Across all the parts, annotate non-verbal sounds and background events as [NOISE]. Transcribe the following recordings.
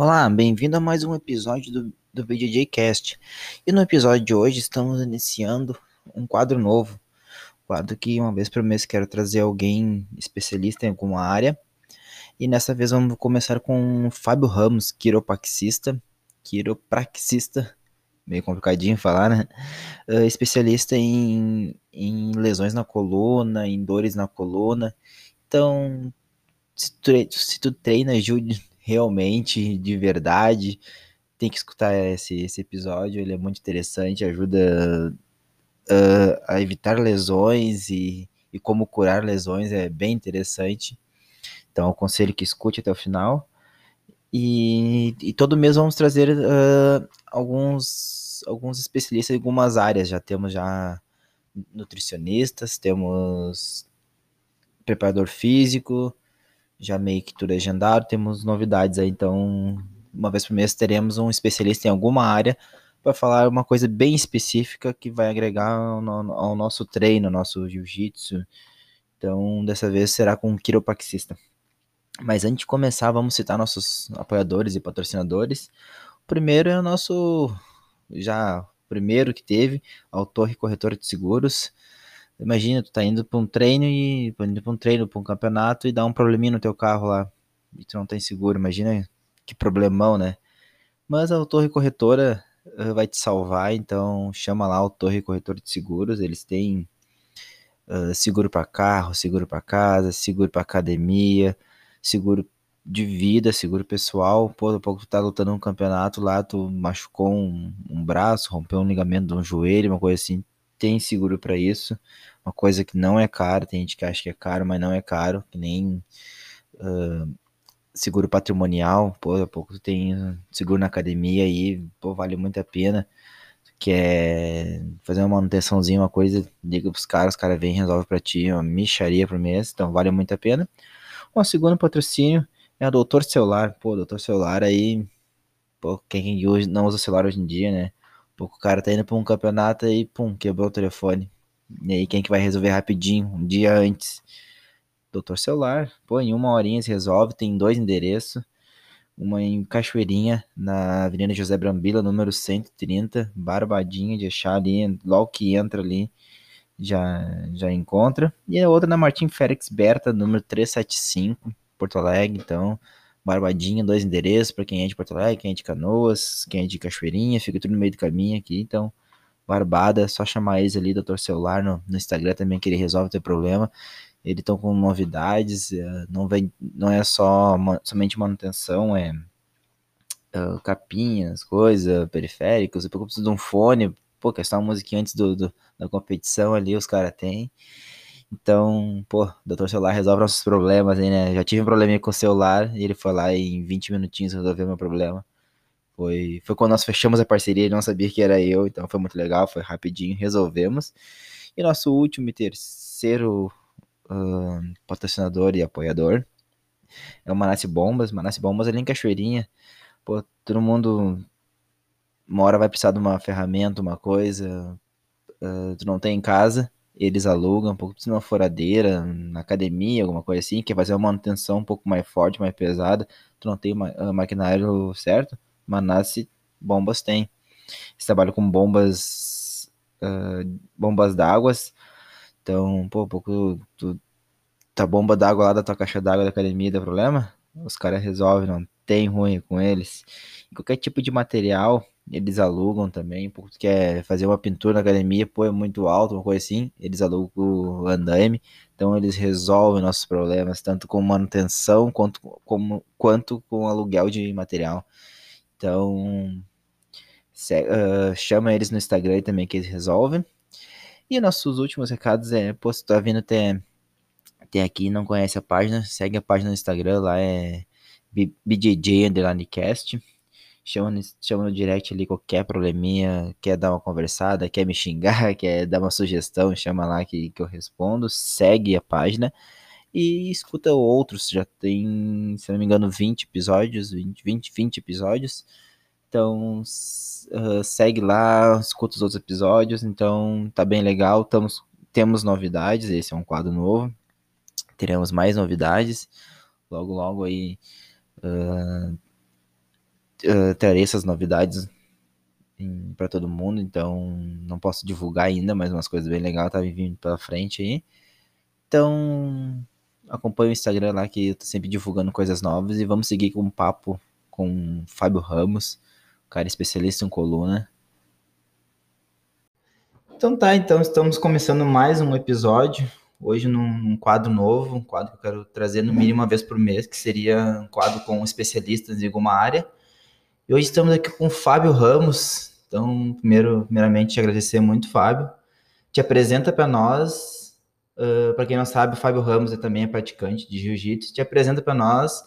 Olá, bem-vindo a mais um episódio do, do BJJ Cast. E no episódio de hoje estamos iniciando um quadro novo. quadro que uma vez por mês quero trazer alguém especialista em alguma área. E nessa vez vamos começar com o Fábio Ramos, quiropraxista. Quiropraxista, meio complicadinho falar, né? Uh, especialista em, em lesões na coluna, em dores na coluna. Então, se tu, se tu treina ajude realmente, de verdade, tem que escutar esse, esse episódio, ele é muito interessante, ajuda uh, a evitar lesões e, e como curar lesões, é bem interessante. Então, aconselho que escute até o final. E, e todo mês vamos trazer uh, alguns, alguns especialistas em algumas áreas. Já temos já nutricionistas, temos preparador físico, já meio que tudo agendado, temos novidades aí, então uma vez por mês teremos um especialista em alguma área para falar uma coisa bem específica que vai agregar ao, ao nosso treino, ao nosso jiu-jitsu. Então, dessa vez será com um quiropraxista. Mas antes de começar, vamos citar nossos apoiadores e patrocinadores. O primeiro é o nosso já primeiro que teve, a Torre Corretora de Seguros. Imagina, tu tá indo para um treino e indo para um treino, para um campeonato e dá um probleminha no teu carro lá e tu não tem seguro. Imagina que problemão, né? Mas a Torre Corretora uh, vai te salvar, então chama lá o Torre Corretora de Seguros. Eles têm uh, seguro para carro, seguro para casa, seguro para academia, seguro de vida, seguro pessoal. Pô, daqui a pouco tu tá lutando um campeonato lá, tu machucou um, um braço, rompeu um ligamento de um joelho, uma coisa assim tem seguro para isso. Uma coisa que não é caro, tem gente que acha que é caro, mas não é caro, que nem uh, seguro patrimonial, pô, pouco tem seguro na academia aí, pô, vale muito a pena. Quer fazer uma manutençãozinha, uma coisa, liga pros caras, os caras vêm resolve pra ti, uma micharia por mês, então vale muito a pena. O segundo patrocínio é o Doutor Celular, pô, Doutor Celular aí, pô, quem não usa celular hoje em dia, né? Pouco o cara tá indo pra um campeonato e pum, quebrou o telefone. E aí quem que vai resolver rapidinho, um dia antes? Doutor Celular, pô, em uma horinha se resolve, tem dois endereços. Uma em Cachoeirinha, na Avenida José Brambila, número 130, Barbadinha de achar ali, logo que entra ali, já, já encontra. E a outra na Martim Félix Berta, número 375, Porto Alegre, então Barbadinha, dois endereços para quem é de Porto Alegre, quem é de Canoas, quem é de Cachoeirinha, fica tudo no meio do caminho aqui, então Barbada, só chamar eles ali, Doutor Celular, no, no Instagram também, que ele resolve teu problema. Eles estão com novidades, é, não, vem, não é só somente manutenção, é uh, capinhas, coisa, periféricos, eu preciso de um fone, pô, quer uma musiquinha antes do, do, da competição ali, os caras têm. Então, pô, doutor celular resolve nossos problemas aí, né? Já tive um probleminha com o celular e ele foi lá e em 20 minutinhos resolveu meu problema. Foi, foi quando nós fechamos a parceria, ele não sabia que era eu, então foi muito legal, foi rapidinho, resolvemos. E nosso último e terceiro uh, patrocinador e apoiador é o Manasse Bombas. Manasse Bombas ali em Cachoeirinha. Pô, todo mundo uma hora vai precisar de uma ferramenta, uma coisa, uh, tu não tem em casa eles alugam um pouco de uma furadeira na academia, alguma coisa assim, quer fazer uma manutenção um pouco mais forte, mais pesada, tu não tem ah, maquinário certo, Manasse bombas tem. Eles trabalham com bombas uh, bombas d'água, então, pô, pouco tu, tá bomba d'água lá da tua caixa d'água da academia dá problema, os caras resolvem, não tem ruim com eles. Qualquer tipo de material, eles alugam também, porque quer fazer uma pintura na academia, pô, é muito alto, uma coisa assim, eles alugam o andaime, então eles resolvem nossos problemas, tanto com manutenção quanto, como, quanto com aluguel de material. Então, se, uh, chama eles no Instagram também que eles resolvem. E nossos últimos recados é, pô, se tu tá vindo até, até aqui não conhece a página, segue a página no Instagram, lá é BJJ Underline Cast chama no, chama no direct ali qualquer probleminha, quer dar uma conversada, quer me xingar, [LAUGHS] quer dar uma sugestão, chama lá que, que eu respondo, segue a página e escuta outros, já tem, se não me engano, 20 episódios, 20, 20, 20 episódios, então uh, segue lá, escuta os outros episódios, então tá bem legal, Tamos, temos novidades, esse é um quadro novo, teremos mais novidades, logo logo aí uh, uh, trarei essas novidades para todo mundo, então não posso divulgar ainda, mas umas coisas bem legais tá vindo pela frente aí. Então, acompanhe o Instagram lá que eu tô sempre divulgando coisas novas e vamos seguir com um papo com o Fábio Ramos, cara especialista em coluna. Então tá, então estamos começando mais um episódio, hoje num, num, quadro novo, um quadro que eu quero trazer no mínimo uma vez por mês, que seria um quadro com especialistas em alguma área. E hoje estamos aqui com o Fábio Ramos. Então, primeiro, primeiramente, te agradecer muito, Fábio. Te apresenta para nós, uh, para quem não sabe, o Fábio Ramos é também é praticante de jiu-jitsu. Te apresenta para nós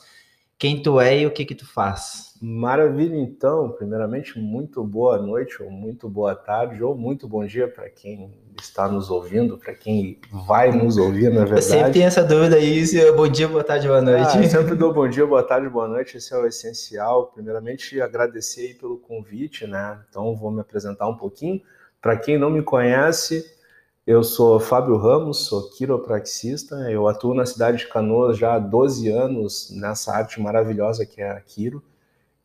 quem tu é e o que que tu faz. Maravilha, então. Primeiramente, muito boa noite, ou muito boa tarde, ou muito bom dia para quem está nos ouvindo, para quem vai nos ouvir, na verdade. Eu sempre tenho essa dúvida aí, se é bom dia, boa tarde, boa noite. Ah, sempre [LAUGHS] dou bom dia, boa tarde, boa noite, esse é o essencial. Primeiramente, agradecer aí pelo convite, né? Então, vou me apresentar um pouquinho. Para quem não me conhece, eu sou Fábio Ramos, sou quiropraxista. Eu atuo na cidade de Canoas já há 12 anos nessa arte maravilhosa que é a quiro.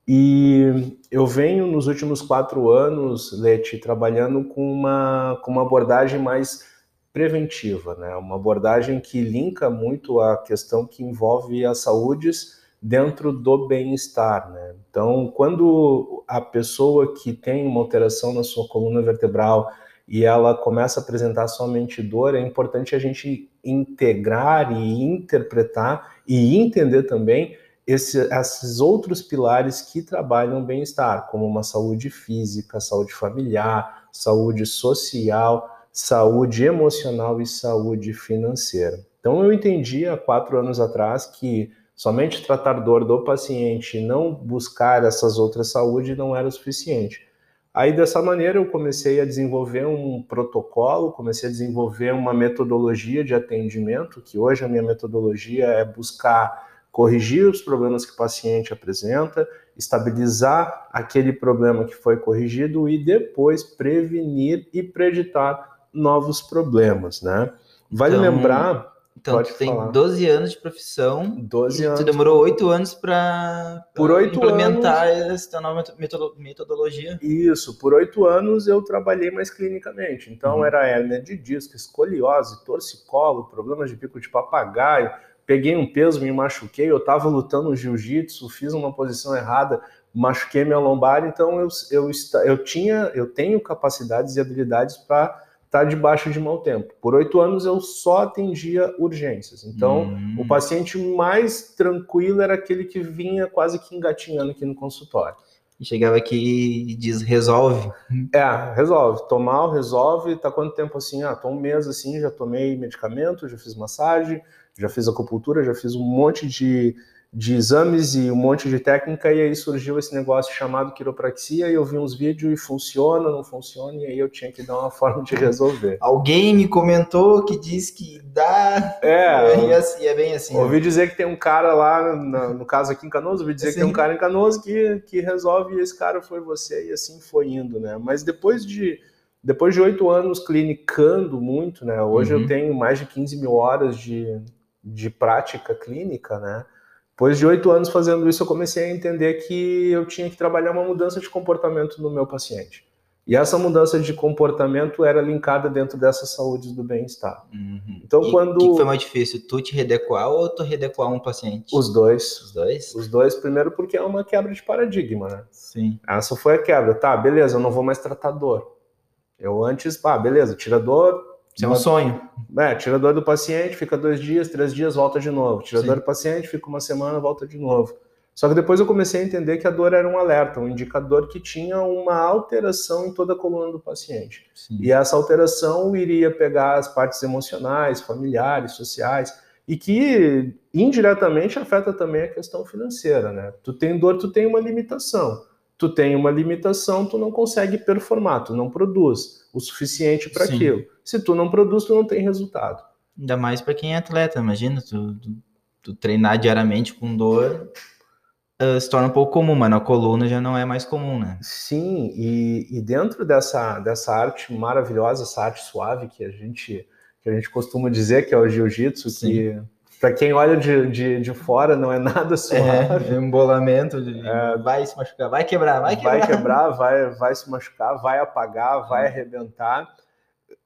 E eu venho nos últimos quatro anos, Leti, trabalhando com uma, com uma abordagem mais preventiva, né? uma abordagem que linka muito a questão que envolve as saúdes dentro do bem-estar. Né? Então, quando a pessoa que tem uma alteração na sua coluna vertebral, e ela começa a apresentar somente dor, é importante a gente integrar e interpretar e entender também esse, esses outros pilares que trabalham bem-estar, como uma saúde física, saúde familiar, saúde social, saúde emocional e saúde financeira. Então eu entendi há quatro anos atrás que somente tratar dor do paciente e não buscar essas outras saúdes não era o suficiente. Aí dessa maneira eu comecei a desenvolver um protocolo, comecei a desenvolver uma metodologia de atendimento, que hoje a minha metodologia é buscar corrigir os problemas que o paciente apresenta, estabilizar aquele problema que foi corrigido e depois prevenir e preditar novos problemas, né? Vale então, lembrar então, Pode tu tem falar. 12 anos de profissão. 12 anos. Tu demorou 8 anos para implementar anos, essa nova metodologia. Isso, por 8 anos eu trabalhei mais clinicamente. Então, uhum. era hérnia de disco, escoliose, torcicolo, problemas de pico de papagaio. Peguei um peso, me machuquei. Eu estava lutando jiu-jitsu, fiz uma posição errada, machuquei minha lombar. Então, eu, eu, eu, tinha, eu tenho capacidades e habilidades para está debaixo de mau tempo. Por oito anos eu só atendia urgências. Então, hum. o paciente mais tranquilo era aquele que vinha quase que engatinhando aqui no consultório. E chegava aqui e diz, resolve. É, resolve. Tomar, resolve. Tá quanto tempo assim? Ah, tô um mês assim, já tomei medicamento, já fiz massagem, já fiz acupuntura, já fiz um monte de de exames e um monte de técnica, e aí surgiu esse negócio chamado quiropraxia, e eu vi uns vídeos e funciona, não funciona, e aí eu tinha que dar uma [LAUGHS] forma de resolver. Alguém me comentou que diz que dá. É, e assim, é bem assim. Ouvi né? dizer que tem um cara lá, no, no caso aqui em Canoas, ouvi dizer assim. que tem um cara em Canoas que, que resolve, e esse cara foi você, e assim foi indo, né? Mas depois de. Depois de oito anos clinicando muito, né? Hoje uhum. eu tenho mais de 15 mil horas de, de prática clínica, né? Depois de oito anos fazendo isso, eu comecei a entender que eu tinha que trabalhar uma mudança de comportamento no meu paciente. E essa mudança de comportamento era linkada dentro dessas saúdes do bem-estar. Uhum. Então, e quando. O que foi mais difícil, tu te redequar ou tu redequar um paciente? Os dois. Os dois? Os dois, primeiro, porque é uma quebra de paradigma, né? Sim. Essa foi a quebra. Tá, beleza, eu não vou mais tratar dor. Eu antes, pá, beleza, tira dor, isso é um sonho. É, tira dor do paciente, fica dois dias, três dias, volta de novo. Tira Sim. dor do paciente, fica uma semana, volta de novo. Só que depois eu comecei a entender que a dor era um alerta, um indicador que tinha uma alteração em toda a coluna do paciente. Sim. E essa alteração iria pegar as partes emocionais, familiares, sociais, e que indiretamente afeta também a questão financeira, né? Tu tem dor, tu tem uma limitação tu tem uma limitação, tu não consegue performar, tu não produz o suficiente para aquilo. Se tu não produz, tu não tem resultado. Ainda mais para quem é atleta, imagina, tu, tu, tu treinar diariamente com dor uh, se torna um pouco comum, mas na coluna já não é mais comum, né? Sim, e, e dentro dessa, dessa arte maravilhosa, essa arte suave que a gente que a gente costuma dizer que é o jiu-jitsu, que Para quem olha de, de, de, fora, não é nada é, suave. É, embolamento, de, é, vai se machucar, vai quebrar, vai quebrar. Vai quebrar, [LAUGHS] vai, vai se machucar, vai apagar, vai arrebentar.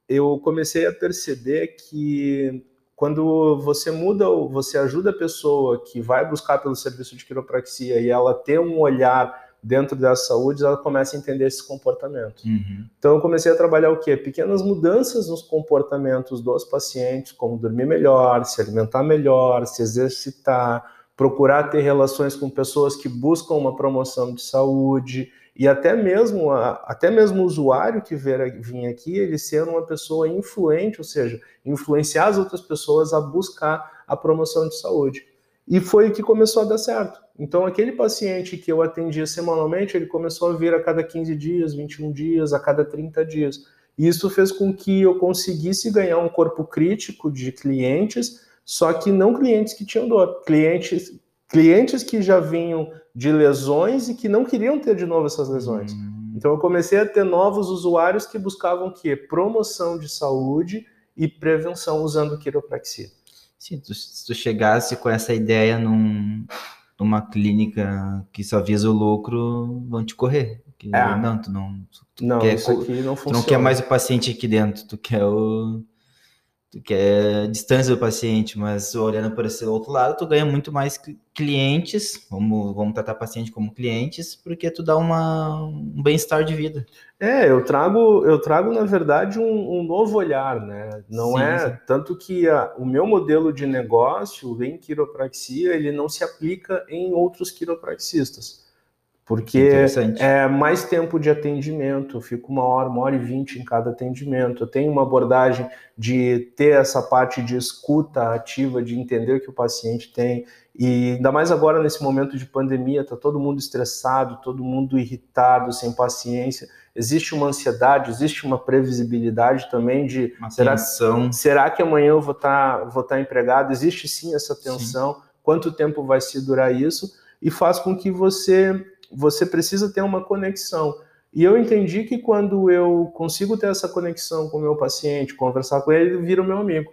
Eu comecei a perceber que quando você muda, você ajuda a pessoa que vai buscar pelo serviço de quiropraxia e ela ter um olhar dentro da saúde, ela começa a entender esse comportamento. Uhum. Então eu comecei a trabalhar o quê? Pequenas mudanças nos comportamentos dos pacientes, como dormir melhor, se alimentar melhor, se exercitar, procurar ter relações com pessoas que buscam uma promoção de saúde e até mesmo até mesmo o usuário que vinha aqui, ele ser uma pessoa influente, ou seja, influenciar as outras pessoas a buscar a promoção de saúde. E foi o que começou a dar certo. Então, aquele paciente que eu atendia semanalmente, ele começou a vir a cada 15 dias, 21 dias, a cada 30 dias. E isso fez com que eu conseguisse ganhar um corpo crítico de clientes, só que não clientes que tinham dor, clientes, clientes que já vinham de lesões e que não queriam ter de novo essas lesões. Hum. Então, eu comecei a ter novos usuários que buscavam o quê? Promoção de saúde e prevenção usando quiropraxia. Sim, tu, se tu chegasse com essa ideia num, numa clínica que só visa o lucro, vão te correr. Que, é. Não, tu não. Tu não, quer, isso aqui não funciona. Tu não quer mais o paciente aqui dentro, tu quer o que é a distância do paciente, mas olhando por esse outro lado, tu ganha muito mais clientes, vamos, vamos tratar paciente como clientes, porque tu dá uma, um bem-estar de vida. É, eu trago, eu trago na verdade um, um novo olhar, né? Não sim, é sim. tanto que a, o meu modelo de negócio em quiropraxia ele não se aplica em outros quiropraxistas porque é mais tempo de atendimento, eu fico uma hora, uma hora e vinte em cada atendimento. Eu tenho uma abordagem de ter essa parte de escuta ativa, de entender o que o paciente tem. E ainda mais agora nesse momento de pandemia, tá todo mundo estressado, todo mundo irritado, sem paciência. Existe uma ansiedade, existe uma previsibilidade também de uma será, tensão. será que amanhã eu vou estar tá, vou tá empregado? Existe sim essa tensão. Sim. Quanto tempo vai se durar isso? E faz com que você você precisa ter uma conexão. E eu entendi que quando eu consigo ter essa conexão com o meu paciente, conversar com ele, ele vira o meu amigo.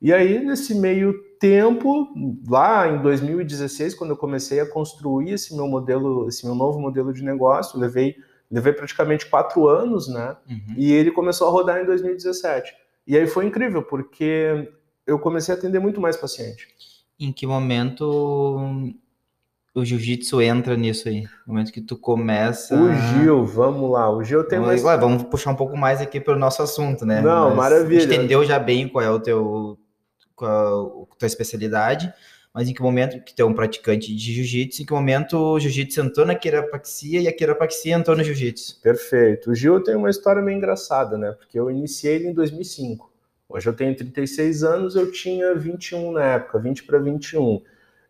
E aí, nesse meio tempo, lá em 2016, quando eu comecei a construir esse meu modelo, esse meu novo modelo de negócio, levei, levei praticamente quatro anos, né? Uhum. E ele começou a rodar em 2017. E aí foi incrível, porque eu comecei a atender muito mais paciente. Em que momento o jiu-jitsu entra nisso aí? No momento que tu começa. O Gil, vamos lá. O Gil tem mais. Vamos puxar um pouco mais aqui para o nosso assunto, né? Não, Mas maravilha. Entendeu já bem qual é o teu. qual a tua especialidade, mas em que momento que tu é um praticante de jiu-jitsu, em que momento o jiu-jitsu entrou na quiropraxia e a quiropraxia entrou no jiu-jitsu? Perfeito. O Gil tem uma história meio engraçada, né? Porque eu iniciei ele em 2005. Hoje eu tenho 36 anos, eu tinha 21 na época, 20 para 21.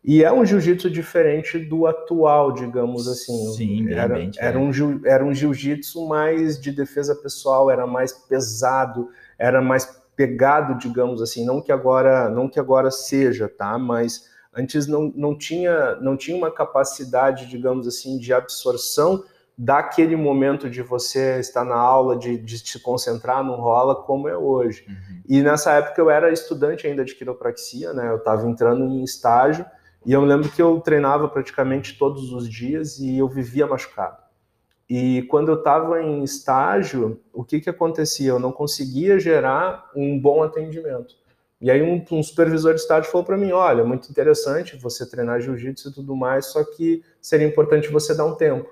E é um jiu-jitsu diferente do atual, digamos assim. Sim, era, bem era um Era um jiu-jitsu mais de defesa pessoal, era mais pesado, era mais pegado, digamos assim. Não que agora, não que agora seja, tá? Mas antes não, não, tinha, não tinha uma capacidade, digamos assim, de absorção daquele momento de você estar na aula, de, de se concentrar no rola, como é hoje. Uhum. E nessa época eu era estudante ainda de quiropraxia, né? Eu estava entrando em estágio e eu lembro que eu treinava praticamente todos os dias e eu vivia machucado. E quando eu estava em estágio, o que, que acontecia? Eu não conseguia gerar um bom atendimento. E aí um, um supervisor de estágio falou para mim, olha, muito interessante você treinar jiu-jitsu e tudo mais, só que seria importante você dar um tempo.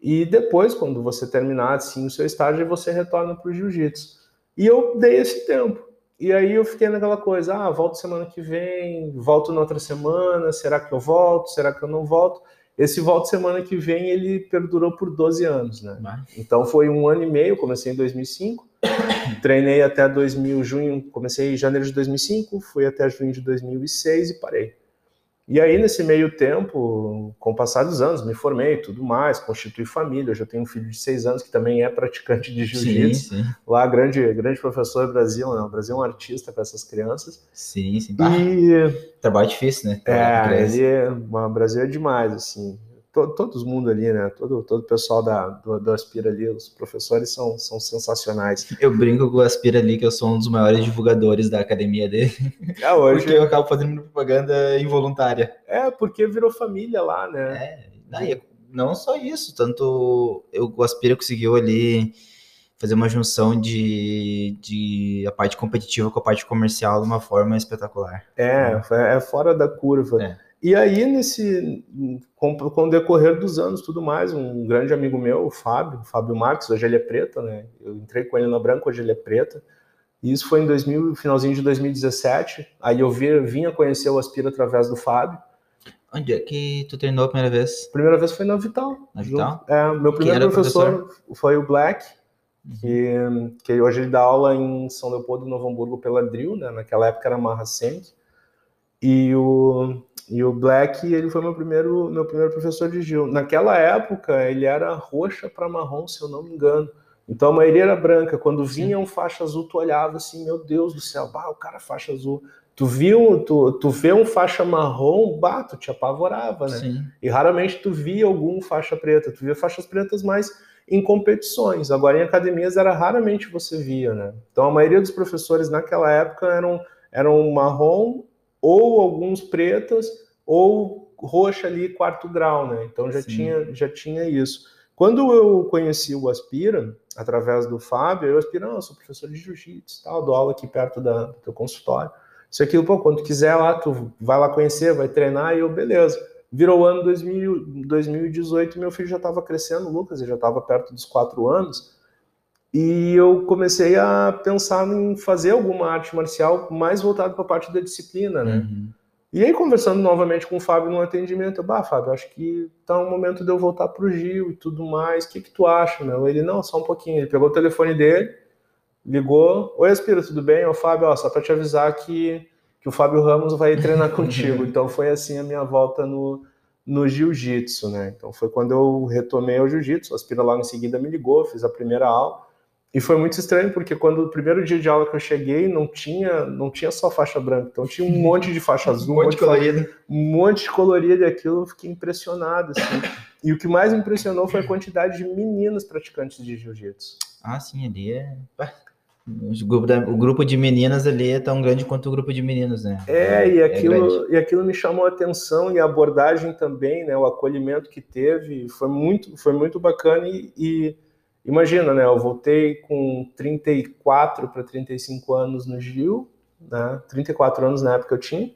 E depois, quando você terminar assim, o seu estágio, você retorna para o jiu-jitsu. E eu dei esse tempo. E aí eu fiquei naquela coisa, ah, volto semana que vem, volto na outra semana, será que eu volto, será que eu não volto? Esse volto semana que vem, ele perdurou por 12 anos, né? Então foi um ano e meio, comecei em 2005, [COUGHS] treinei até 2000, junho, comecei em janeiro de 2005, fui até junho de 2006 e parei. E aí, nesse meio tempo, com o passar dos anos, me formei tudo mais, constituí família. Eu já tenho um filho de seis anos que também é praticante de jiu-jitsu. Lá, grande, grande professor do Brasil, né? O Brasil é um artista para essas crianças. Sim, sim. E... Trabalho difícil, né? é, ele, é, o Brasil é demais, assim. Todo, todo mundo ali, né? Todo, todo o pessoal da, do, do Aspira ali, os professores são, são sensacionais. Eu brinco com o Aspira ali, que eu sou um dos maiores divulgadores da academia dele. [LAUGHS] É, hoje... Porque eu acabo fazendo propaganda involuntária. É, porque virou família lá, né? É, não, não só isso, tanto eu, o Aspira conseguiu ali fazer uma junção de, de a parte competitiva com a parte comercial de uma forma espetacular. É, é fora da curva. É. E aí, nesse, com, com, o decorrer dos anos, tudo mais, um grande amigo meu, o Fábio, o Fábio Marques, hoje ele é preta, né? Eu entrei com ele na branca, hoje ele é preta. E isso foi em 2000, finalzinho de 2017. Aí eu vi, vim a conhecer o Aspira através do Fábio. Onde é que tu treinou a primeira vez? Primeira vez foi na Vital. Na Vital? É, meu primeiro professor, professor, foi o Black, que, que hoje ele dá aula em São Leopoldo, Novo Hamburgo, pela Drill, né? Naquela época era Marra Cent. E o, e o Black, ele foi meu primeiro, meu primeiro professor de Gil. Naquela época, ele era roxa para marrom, se eu não me engano. Então a maioria era branca. Quando vinha um faixa azul, tu olhava assim, meu Deus do céu, bah, o cara faixa azul. Tu viu, tu, tu vê um faixa marrom, bah, tu te apavorava, né? Sim. E raramente tu via algum faixa preta. Tu via faixas pretas mais em competições. Agora, em academias, era raramente você via, né? Então, a maioria dos professores naquela época eram, eram marrom ou alguns pretas ou roxa ali, quarto grau, né? Então, já, tinha, já tinha isso. Quando eu conheci o Aspira, através do Fábio, eu Aspira, não, eu sou professor de jiu-jitsu, tal, dou aula aqui perto da, do teu consultório. Isso aqui, pô, quando tu quiser lá, tu vai lá conhecer, vai treinar, e eu, beleza. Virou o ano 2000, 2018 meu filho já estava crescendo, Lucas, ele já estava perto dos quatro anos. E eu comecei a pensar em fazer alguma arte marcial mais voltada para a parte da disciplina, né? Uhum. E aí, conversando novamente com o Fábio no atendimento, eu, bah, Fábio, acho que tá um momento de eu voltar pro Gil e tudo mais. O que que tu acha, meu? Ele, não, só um pouquinho. Ele pegou o telefone dele, ligou. Oi, Aspira, tudo bem? Ô, Fábio, ó, só para te avisar que que o Fábio Ramos vai treinar [LAUGHS] contigo. Então foi assim a minha volta no, no jiu-jitsu, né? Então foi quando eu retomei o jiu-jitsu. A Aspira logo em seguida me ligou, fiz a primeira aula. E foi muito estranho porque quando o primeiro dia de aula que eu cheguei não tinha não tinha só faixa branca, então tinha um [LAUGHS] monte de faixa azul, um monte de colorido, um monte de colorido e aquilo eu fiquei impressionado assim. E o que mais me impressionou foi a quantidade de meninas praticantes de jiu-jitsu. Ah, sim, ali é o grupo, de meninas ali é tão grande quanto o grupo de meninos, né? É, e é aquilo, é e aquilo me chamou a atenção e a abordagem também, né? O acolhimento que teve foi muito, foi muito bacana e, e imagina, né? Eu voltei com 34 para 35 anos no Gil, né? 34 anos na época eu tinha.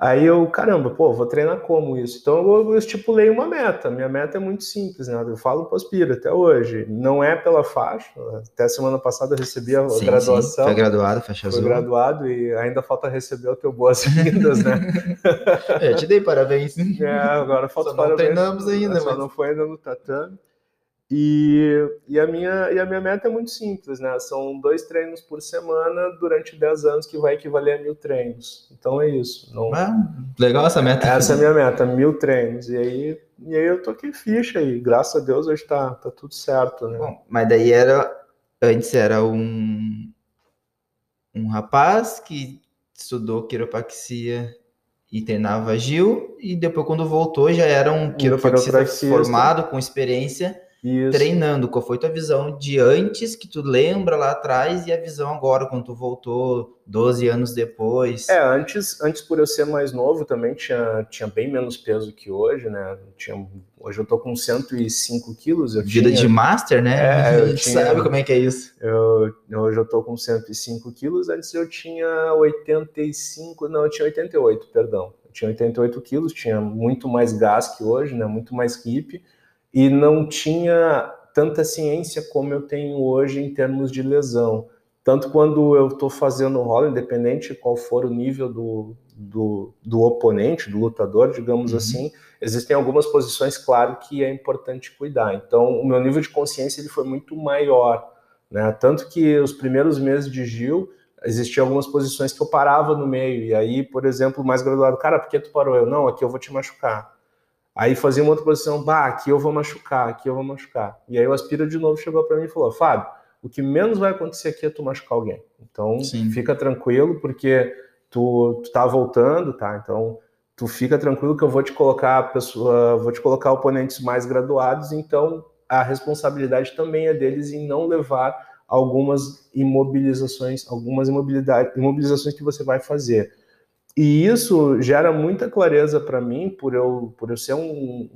Aí eu, caramba, pô, vou treinar como isso? Então eu, eu estipulei uma meta. Minha meta é muito simples, né? Eu falo para Aspira até hoje. Não é pela faixa. Até semana passada eu recebi a sim, graduação. Sim. Foi graduado, faixa azul. Foi graduado e ainda falta receber o teu boas-vindas, né? [LAUGHS] é, te dei parabéns. É, agora falta só não parabéns. treinamos ainda, Só mas... não foi ainda no tatame. E, e, a minha, e a minha meta é muito simples, né? São dois treinos por semana durante 10 anos, que vai equivaler a mil treinos. Então é isso. Não... Ah, legal essa meta. Essa é a minha meta, mil treinos. E aí, e aí eu toquei ficha e graças a Deus hoje tá, tá tudo certo, né? Bom, mas daí era. Antes era um, um rapaz que estudou quiropraxia e treinava Gil, e depois, quando voltou, já era um quiropraxista formado, com experiência isso. treinando. Qual foi tua visão de antes, que tu lembra lá atrás, e a visão agora, quando tu voltou 12 anos depois? É, antes, antes por eu ser mais novo, também tinha, tinha bem menos peso que hoje, né? Tinha, hoje eu tô com 105 quilos. Eu Vida tinha, de master, né? É, eu [LAUGHS] tinha, sabe como é que é isso. Eu, hoje eu tô com 105 quilos, antes eu tinha 85, não, eu tinha 88, perdão. Eu tinha 88 quilos, tinha muito mais gás que hoje, né? Muito mais hippie e não tinha tanta ciência como eu tenho hoje em termos de lesão. Tanto quando eu estou fazendo rolo, independente qual for o nível do, do, do oponente, do lutador, digamos uhum. assim, existem algumas posições, claro, que é importante cuidar. Então, o meu nível de consciência ele foi muito maior. Né? Tanto que os primeiros meses de Gil, existiam algumas posições que eu parava no meio. E aí, por exemplo, mais graduado, cara, por que tu parou? Eu, não, aqui eu vou te machucar. Aí fazia uma outra posição, bah, aqui eu vou machucar, aqui eu vou machucar. E aí o Aspira de novo chegou para mim e falou: Fábio, o que menos vai acontecer aqui é tu machucar alguém. Então Sim. fica tranquilo, porque tu, tu tá voltando, tá? Então tu fica tranquilo que eu vou te colocar pessoa, vou te colocar oponentes mais graduados, então a responsabilidade também é deles em não levar algumas imobilizações, algumas imobilizações que você vai fazer. E isso gera muita clareza para mim, por eu, por eu ser um,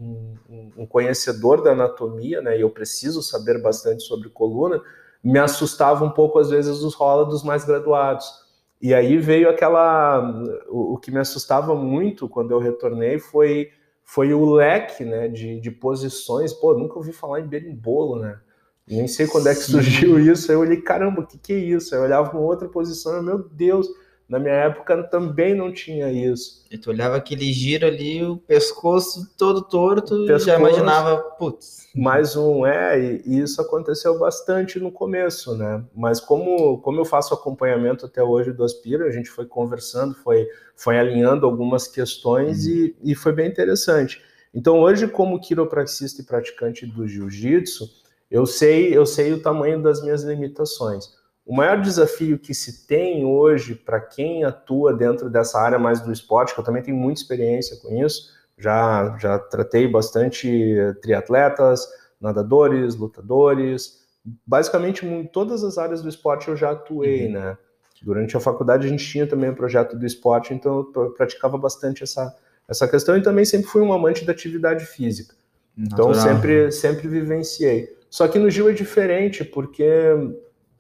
um, um, conhecedor da anatomia, né, e eu preciso saber bastante sobre coluna, me assustava um pouco às vezes os rola dos mais graduados e aí veio aquela. O, o, que me assustava muito quando eu retornei foi, foi o leque né, de, de posições. Pô, nunca ouvi falar em berimbolo, né? Nem sei quando é que surgiu isso. Aí eu olhei, caramba, o que, que é isso? Aí eu olhava uma outra posição, meu Deus, na minha época também não tinha isso. E tu olhava aquele giro ali, o pescoço todo torto, pescoço, já imaginava, putz. Mais um, é, e isso aconteceu bastante no começo, né? Mas como, como eu faço acompanhamento até hoje do Aspira, a gente foi conversando, foi, foi alinhando algumas questões uhum. e, e foi bem interessante. Então hoje, como quiropraxista e praticante do jiu-jitsu, eu sei, eu sei o tamanho das minhas limitações. O maior desafio que se tem hoje para quem atua dentro dessa área mais do esporte, que eu também tenho muita experiência com isso, já, já tratei bastante triatletas, nadadores, lutadores, basicamente em todas as áreas do esporte eu já atuei, uhum. né? Durante a faculdade a gente tinha também o um projeto do esporte, então eu praticava bastante essa, essa questão e também sempre fui um amante da atividade física. Então sempre, sempre vivenciei. Só que no Gil é diferente, porque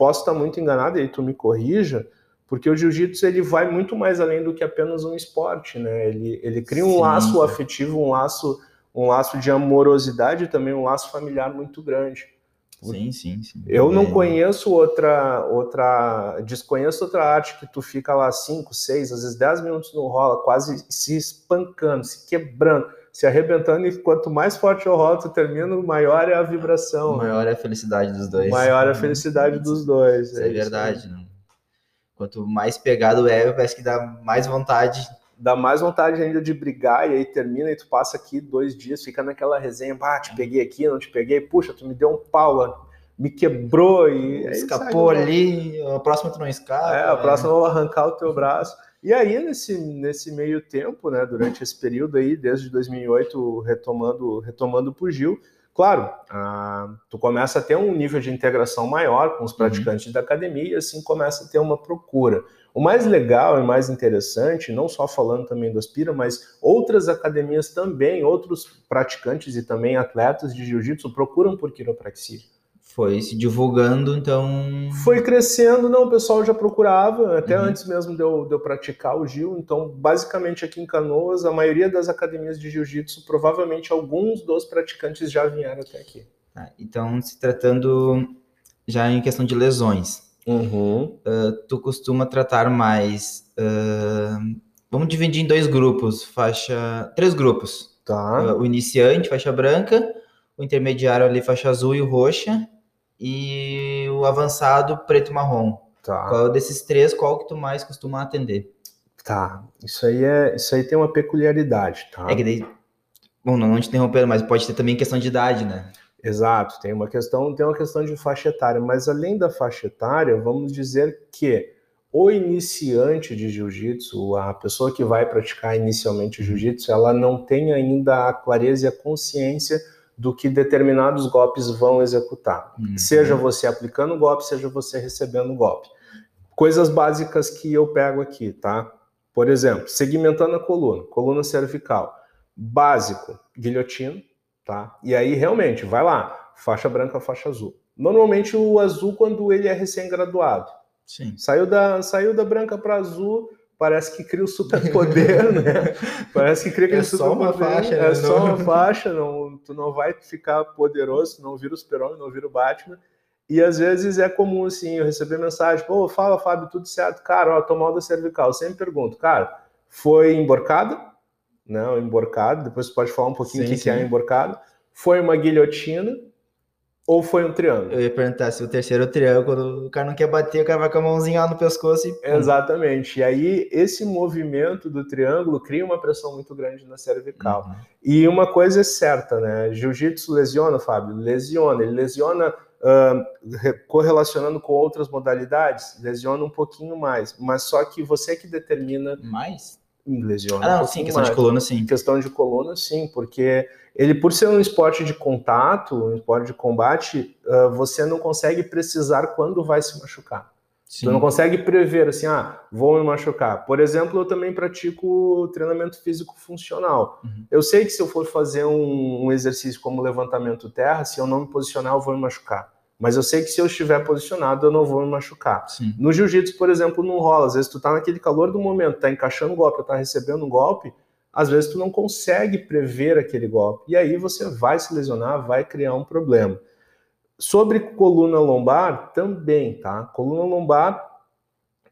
posso estar muito enganado e tu me corrija, porque o jiu-jitsu ele vai muito mais além do que apenas um esporte, né? Ele, ele cria um Sim. laço afetivo, um laço, um laço de amorosidade e também um laço familiar muito grande. Sim, sim, sim. Eu não é. conheço outra, outra, desconheço outra arte que tu fica lá 5, 6, às vezes 10 minutos no rola, quase se espancando, se quebrando se arrebentando e quanto mais forte o rolo tu termina, maior é a vibração. Né? Maior né? é a felicidade dos dois. Maior é a felicidade dos dois. Isso é, é verdade. Né? Quanto mais pegado é, parece que dá mais vontade. Dá mais vontade ainda de brigar e aí termina e tu passa aqui dois dias, fica naquela resenha, bah, te peguei aqui, não te peguei, puxa, tu me deu um pau, me quebrou e... Escapou ali, a próxima tu não escapa. É, a próxima eu vou arrancar o teu braço. E aí, nesse, nesse meio tempo, né, durante esse período aí, desde 2008, retomando, retomando para o Gil, claro, ah, tu começa a ter um nível de integração maior com os uhum. praticantes uhum. da academia e assim começa a ter uma procura. O mais legal e mais interessante, não só falando também do Aspira, mas outras academias também, outros praticantes e também atletas de jiu-jitsu procuram por quiropraxia foi se divulgando, então. Foi crescendo, não, o pessoal já procurava, até uhum. antes mesmo de eu, de eu, praticar o Gil. Então, basicamente aqui em Canoas, a maioria das academias de jiu-jitsu, provavelmente alguns dos praticantes já vieram até aqui. Ah, então, se tratando já em questão de lesões, uhum. uh, tu costuma tratar mais. Uh, vamos dividir em dois grupos, faixa. Três grupos. Tá. Uh, o iniciante, faixa branca, o intermediário ali, faixa azul e roxa e o avançado preto marrom. Tá. Qual desses três, qual que tu mais costuma atender? Tá, isso aí é, isso aí tem uma peculiaridade, tá? É que daí, bom, não te interrompendo, mas pode ter também questão de idade, né? Exato, tem uma questão, tem uma questão de faixa etária, mas além da faixa etária, vamos dizer que o iniciante de jiu-jitsu, a pessoa que vai praticar inicialmente jiu-jitsu, ela não tem ainda a clareza e a consciência do que determinados golpes vão executar. Uhum. Seja você aplicando o golpe, seja você recebendo o golpe. Coisas básicas que eu pego aqui, tá? Por exemplo, segmentando a coluna, coluna cervical. Básico, guilhotina, tá? E aí realmente, vai lá, faixa branca, faixa azul. Normalmente o azul quando ele é recém-graduado. Sim. Saiu da, saiu da branca para azul, parece que cria o um superpoder, [LAUGHS] né? Parece que cria aquele é superpoder. Só uma faixa, é né? só uma [LAUGHS] faixa, não, tu não vai ficar poderoso, não vira o super-homem, não vira o Batman. E às vezes é comum, assim, eu receber mensagem, pô, fala, Fábio, tudo certo? Cara, ó, tô mal da cervical. Eu sempre pergunto, cara, foi emborcada? Não, emborcado. Depois você pode falar um pouquinho o que, que é emborcado. Foi uma guilhotina? Ou foi um triângulo? Eu ia perguntar se o terceiro triângulo, quando o cara não quer bater, o cara vai com a mãozinha lá no pescoço e. Exatamente. E aí, esse movimento do triângulo cria uma pressão muito grande na cervical. Uhum. E uma coisa é certa, né? Jiu-jitsu lesiona, Fábio? Lesiona. Ele lesiona uh, correlacionando com outras modalidades? Lesiona um pouquinho mais. Mas só que você que determina. Mais? lesiona. Ah, um sim, questão de mais. coluna, sim. Questão de coluna, sim, porque ele, por ser um esporte de contato, um esporte de combate, uh, você não consegue precisar quando vai se machucar. sim. Tu não consegue prever assim, ah, vou me machucar. Por exemplo, eu também pratico treinamento físico funcional. Uhum. Eu sei que se eu for fazer um, um exercício como levantamento terra, se eu não me posicionar, eu vou me machucar. Mas eu sei que se eu estiver posicionado, eu não vou me machucar. Sim. No jiu-jitsu, por exemplo, não rola. Às vezes tu tá naquele calor do momento, tá encaixando o golpe, tá recebendo um golpe, às vezes tu não consegue prever aquele golpe. E aí você vai se lesionar, vai criar um problema. Sobre coluna lombar, também, tá? Coluna lombar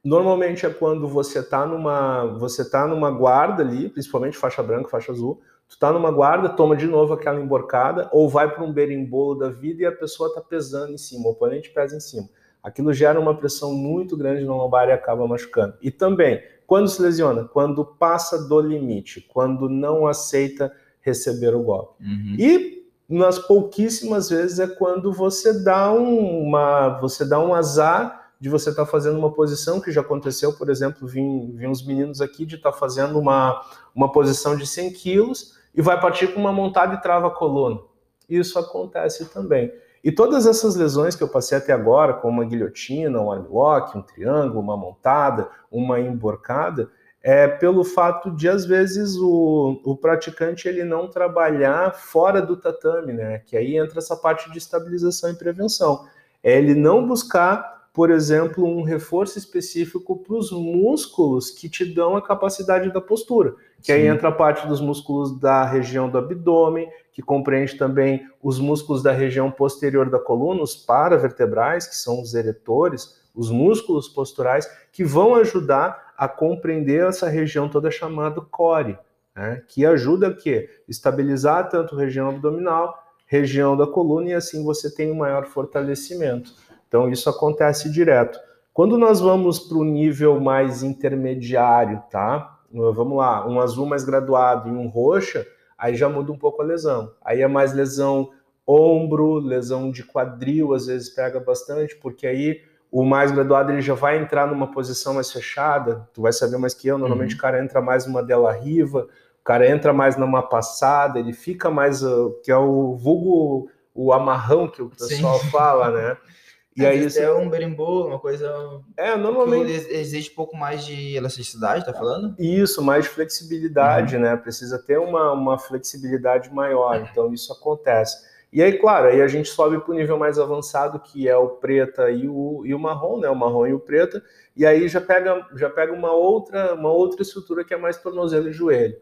normalmente é quando você tá numa, você tá numa guarda ali, principalmente faixa branca, faixa azul, tu tá numa guarda, toma de novo aquela emborcada, ou vai para um berimbolo da vida e a pessoa tá pesando em cima, o oponente pesa em cima. Aquilo gera uma pressão muito grande na lombar e acaba machucando. E também, quando se lesiona? Quando passa do limite, quando não aceita receber o golpe. Uhum. E nas pouquíssimas vezes é quando você dá um- uma, você dá um azar de você estar fazendo uma posição que já aconteceu, por exemplo, vim, vim uns meninos aqui de estar fazendo uma, uma posição de 100 quilos e vai partir com uma montada e trava a coluna. Isso acontece também. E todas essas lesões que eu passei até agora, como uma guilhotina, um armlock, um triângulo, uma montada, uma emborcada, é pelo fato de às vezes o, o praticante ele não trabalhar fora do tatame, né? Que aí entra essa parte de estabilização e prevenção. É ele não buscar, por exemplo, um reforço específico para os músculos que te dão a capacidade da postura. Que aí Sim. entra a parte dos músculos da região do abdômen, que compreende também os músculos da região posterior da coluna, os paravertebrais, que são os eretores, os músculos posturais, que vão ajudar a compreender essa região toda chamada core, né? que ajuda a quê? Estabilizar tanto a região abdominal, região da coluna, e assim você tem um maior fortalecimento. Então isso acontece direto. Quando nós vamos para o nível mais intermediário, tá? Vamos lá, um azul mais graduado e um roxa, aí já muda um pouco a lesão. Aí é mais lesão ombro, lesão de quadril, às vezes pega bastante, porque aí o mais graduado ele já vai entrar numa posição mais fechada. Tu vai saber mais que eu. Normalmente Uhum. o cara entra mais numa dela riva, o cara entra mais numa passada, ele fica mais uh, que é o vulgo o amarrão que o pessoal Sim. fala, né? [LAUGHS] E aí isso é um berimbolo, uma coisa é normalmente ex- exige um pouco mais de elasticidade, tá falando? Isso, mais flexibilidade, né? Precisa ter uma, uma flexibilidade maior, então isso acontece. E aí, claro, aí a gente sobe para o nível mais avançado, que é o preta e o, e o marrom, né? O marrom e o preta, e aí já pega, já pega uma outra, uma outra estrutura que é mais tornozelo e joelho.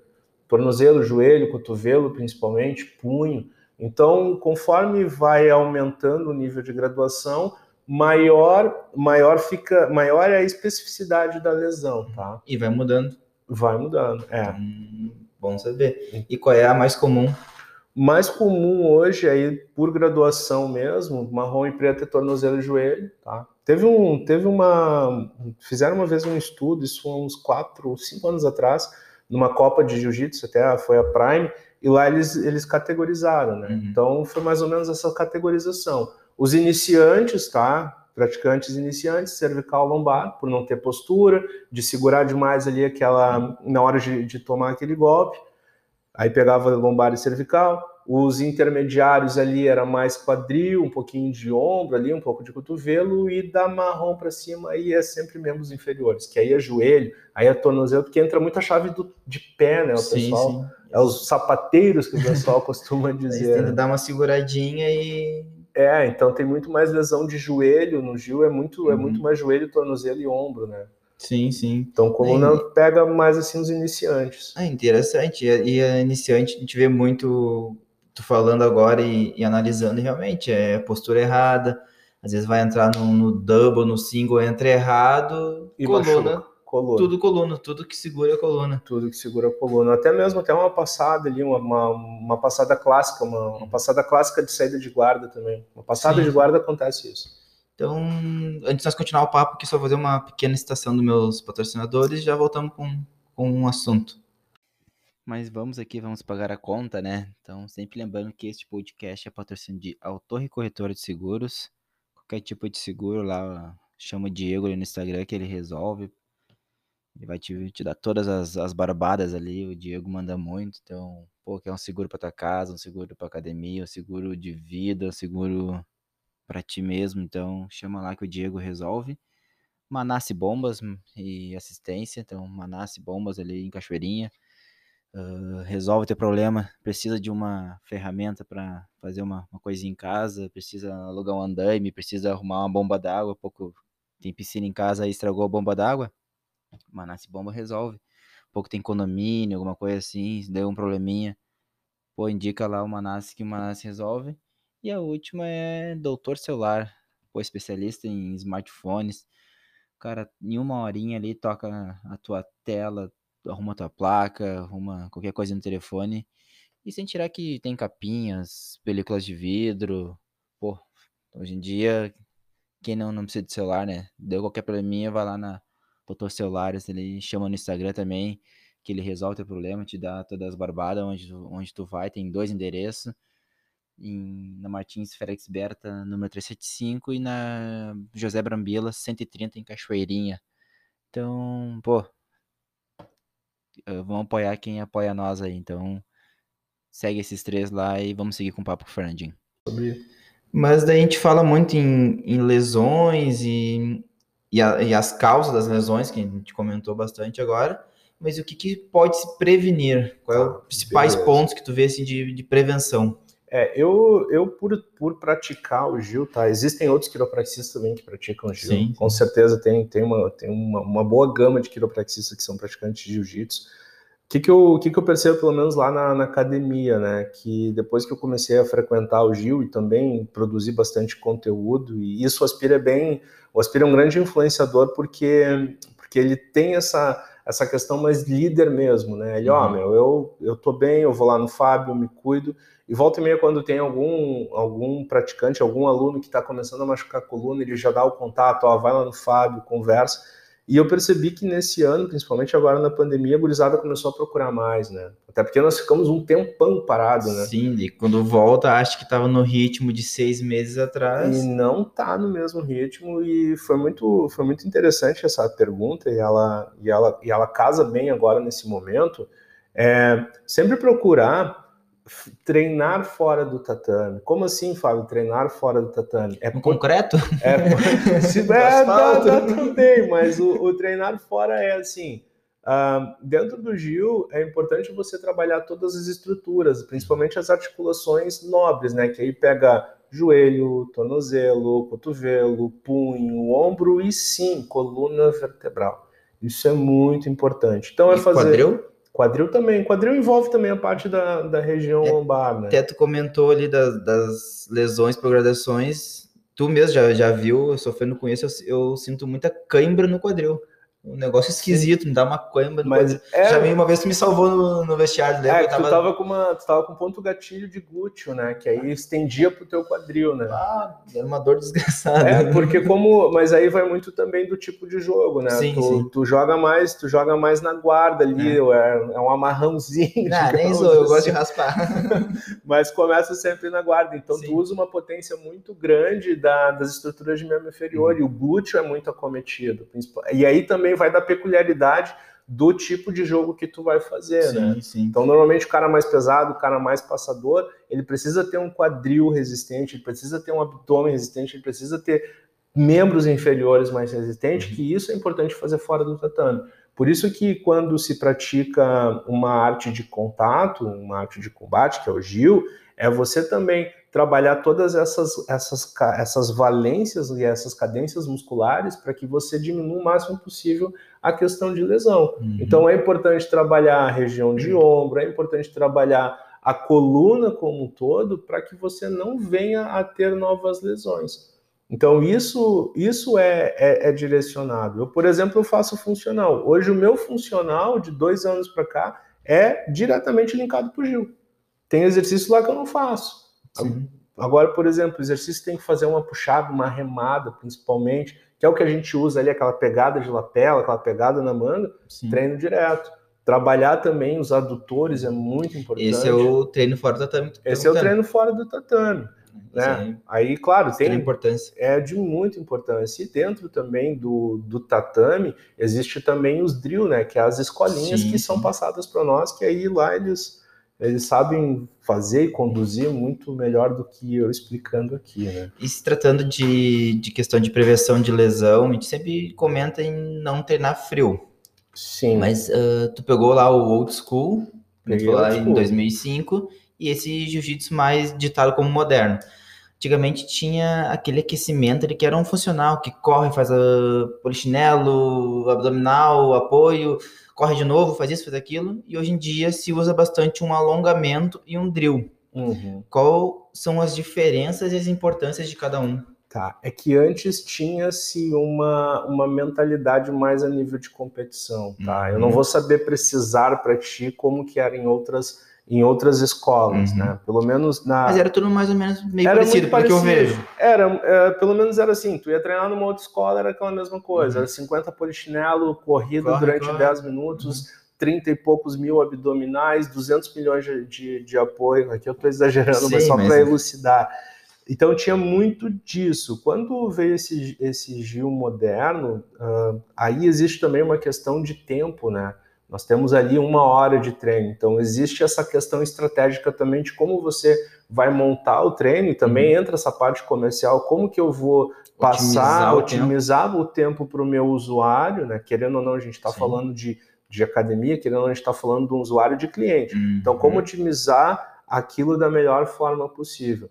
Tornozelo, joelho, cotovelo, principalmente, punho. Então, conforme vai aumentando o nível de graduação, maior, maior fica, maior é a especificidade da lesão, tá? E vai mudando. Vai mudando, é. Hum, bom saber. E qual é a mais comum? Mais comum hoje aí, por graduação mesmo, marrom e preto é tornozelo e joelho, tá? Teve um, teve uma, fizeram uma vez um estudo, isso há uns quatro, cinco anos atrás, numa Copa de Jiu-Jitsu, até foi a Prime, e lá eles, eles categorizaram, né? Uhum. Então foi mais ou menos essa categorização. Os iniciantes, tá? Praticantes iniciantes, cervical lombar, por não ter postura, de segurar demais ali aquela, na hora de, de tomar aquele golpe. Aí pegava lombar e cervical. Os intermediários ali era mais quadril, um pouquinho de ombro ali, um pouco de cotovelo e da marrom para cima aí é sempre membros inferiores, que aí é joelho, aí é tornozelo, porque entra muita chave do, de pé, né, o pessoal. sim. É os sapateiros que o pessoal [LAUGHS] costuma dizer. tem que né? dar uma seguradinha e. É, então tem muito mais lesão de joelho no Gil, é muito, é Uhum. muito mais joelho, tornozelo e ombro, né? Sim, sim. Então coluna pega mais assim os iniciantes. Ah, interessante. E e a iniciante, a gente vê muito tu falando agora e, e analisando, realmente, é postura errada. Às vezes vai entrar no, no double, no single, entra errado, E coluna, machuca. Coluna. tudo coluna, tudo que segura a coluna. tudo que segura a coluna. Até mesmo até uma passada ali, uma, uma, uma passada clássica, uma, uma passada clássica de saída de guarda também. Uma passada Sim. de guarda acontece isso. Então, antes de nós continuar o papo, aqui só fazer uma pequena citação dos meus patrocinadores e já voltamos com, com um assunto. Mas vamos aqui, vamos pagar a conta, né? Então, sempre lembrando que este podcast é patrocínio de Autorre Corretora de Seguros. Qualquer tipo de seguro lá, chama o Diego ali no Instagram que ele resolve. Ele vai te, te dar todas as, as barbadas ali. O Diego manda muito. Então, pô, quer um seguro para tua casa, um seguro para academia, um seguro de vida, um seguro para ti mesmo. Então, chama lá que o Diego resolve. Manasse Bombas e assistência. Então, Manasse Bombas ali em Cachoeirinha. Uh, resolve teu problema, precisa de uma ferramenta para fazer uma, uma coisinha em casa, precisa alugar um andaime, precisa arrumar uma bomba d'água, pouco tem piscina em casa e estragou a bomba d'água, Manasse Bomba resolve. Pouco tem condomínio, alguma coisa assim, deu um probleminha, pô, indica lá o Manasse que o Manasse resolve. E a última é Doutor Celular, pô, especialista em smartphones. Cara, em uma horinha ali toca a tua tela, arruma tua placa, arruma qualquer coisa no telefone. E sem tirar que tem capinhas, películas de vidro. Pô, hoje em dia, quem não, não precisa de celular, né? Deu qualquer probleminha, vai lá na Doutor Celulares, ele chama no Instagram também, que ele resolve o problema, te dá todas as barbadas onde, onde tu vai, tem dois endereços. Em, na Martins Félix Berta, número 375, e na José Brambila, 130, em Cachoeirinha. Então, pô, vamos apoiar quem apoia nós aí. Então, segue esses três lá e vamos seguir com o papo com o Fernandinho. Mas daí a gente fala muito em, em lesões e, e, a, e, as causas das lesões, que a gente comentou bastante agora. Mas o que, que pode se prevenir? Quais são os principais Beleza. pontos que tu vê assim, de, de prevenção? É, eu, eu por, por praticar o Gil, tá? Existem outros quiropraxistas também que praticam o Gil. Sim. Com certeza tem, tem, uma, tem uma, uma boa gama de quiropraxistas que são praticantes de jiu-jitsu. O que, que, eu, que, que eu percebo, pelo menos lá na, na, academia, né? Que depois que eu comecei a frequentar o Gil e também produzir bastante conteúdo, e isso o Aspira é bem. O Aspira é um grande influenciador porque, porque ele tem essa essa questão mais líder mesmo, né? Ele, ó, uhum. oh, meu, eu, eu tô bem, eu vou lá no Fábio, me cuido. E volta e meia, quando tem algum, algum praticante, algum aluno que está começando a machucar a coluna, ele já dá o contato, ó, vai lá no Fábio, conversa. E eu percebi que nesse ano, principalmente agora na pandemia, a gurizada começou a procurar mais, né? Até porque nós ficamos um tempão parado, né? Sim, e quando volta, acho que estava no ritmo de seis meses atrás. E não tá no mesmo ritmo, e foi muito, foi muito interessante essa pergunta, e ela, e, ela, e ela casa bem agora nesse momento. É, sempre procurar treinar fora do tatame. Como assim, Fábio, treinar fora do tatame? É concreto? É, [LAUGHS] se, é dá, dá, também, mas o, o, treinar fora é assim. Uh, dentro do Gil é importante você trabalhar todas as estruturas, principalmente as articulações nobres, né? Que aí pega joelho, tornozelo, cotovelo, punho, ombro e sim, coluna vertebral. Isso é muito importante. Então é e fazer. Quadril? Quadril também. Quadril envolve também a parte da, da região é, lombar, né? Até tu comentou ali das, das lesões por gradações. Tu mesmo já, já viu, sofrendo com isso, eu, eu sinto muita cãibra no quadril um negócio esquisito, me dá uma coima. Mas é... Já vi uma vez tu me salvou no, no vestiário, lembra? É, tava... tu tava com uma, tu tava com ponto gatilho de glúteo, né? Que aí estendia pro teu quadril, né? Ah, era uma dor desgraçada. É, porque como, mas aí vai muito também do tipo de jogo, né? Sim, tu, sim. tu joga mais, tu joga mais na guarda ali, é, é, é um amarrãozinho. Não, [LAUGHS] nem sou, eu gosto de assim. raspar. [LAUGHS] mas começa sempre na guarda, então sim. tu usa uma potência muito grande da, das estruturas de membro inferior hum. e o glúteo é muito acometido. E aí também vai da peculiaridade do tipo de jogo que tu vai fazer, sim, né? Sim. Então, normalmente o cara mais pesado, o cara mais passador, ele precisa ter um quadril resistente, ele precisa ter um abdômen resistente, ele precisa ter membros inferiores mais resistentes, uhum. que isso é importante fazer fora do tatame. Por isso que quando se pratica uma arte de contato, uma arte de combate, que é o Gil, é você também trabalhar todas essas, essas, essas valências e essas cadências musculares para que você diminua o máximo possível a questão de lesão. Uhum. Então é importante trabalhar a região de ombro, é importante trabalhar a coluna como um todo para que você não venha a ter novas lesões. Então isso isso é, é, é direcionado. Eu, por exemplo, eu faço funcional. Hoje o meu funcional de dois anos para cá é diretamente linkado para o Gil. Tem exercício lá que eu não faço. Sim. Agora, por exemplo, o exercício tem que fazer uma puxada, uma remada, principalmente, que é o que a gente usa ali, aquela pegada de lapela, aquela pegada na manga, Sim. treino direto. Trabalhar também os adutores é muito importante. Esse é o treino fora do tatame. Esse é o treino fora do tatame. né? Sim. Aí, claro, Tem tem importância. é de muita importância. E dentro também do, do tatame, existe também os drill, né? Que é as escolinhas Sim, que são passadas para nós, que aí lá eles, eles sabem fazer e conduzir muito melhor do que eu explicando aqui, né? E se tratando de, de questão de prevenção de lesão, a gente sempre comenta em não treinar frio. Sim. Mas ah, tu pegou lá o old school, gente Peguei lá em school. 2005, e esse jiu-jitsu mais ditado como moderno. Antigamente tinha aquele aquecimento ali que era um funcional, que corre, faz a polichinelo, abdominal, apoio, corre de novo, faz isso, faz aquilo. E hoje em dia se usa bastante um alongamento e um drill. Uhum. Qual são as diferenças e as importâncias de cada um? Tá, é que antes tinha-se uma, uma mentalidade mais a nível de competição, tá? Eu Uhum. não vou saber precisar para ti como que era em outras, em outras escolas, Uhum. né? Pelo menos na... Mas era tudo mais ou menos meio Era parecido, muito pelo que eu parecido. vejo. Era, é, pelo menos era assim, tu ia treinar numa outra escola, era aquela mesma coisa, Uhum. era 50 polichinelo, corrida Corre, durante corre. 10 minutos, 30 e poucos mil abdominais, 200 milhões de, de, de apoio, aqui eu estou exagerando, mas Sim, só mas- para elucidar. Então tinha muito disso. Quando veio esse, esse Gil moderno, ah, aí existe também uma questão de tempo, né? Nós temos ali uma hora de treino, então existe essa questão estratégica também de como você vai montar o treino e também entra essa parte comercial, como que eu vou passar, Uhum. Otimizar o tempo. para o meu usuário, né? Querendo ou não, a gente está falando de, de academia, querendo ou não, a gente está falando de um usuário de cliente. Então, Uhum. como otimizar aquilo da melhor forma possível?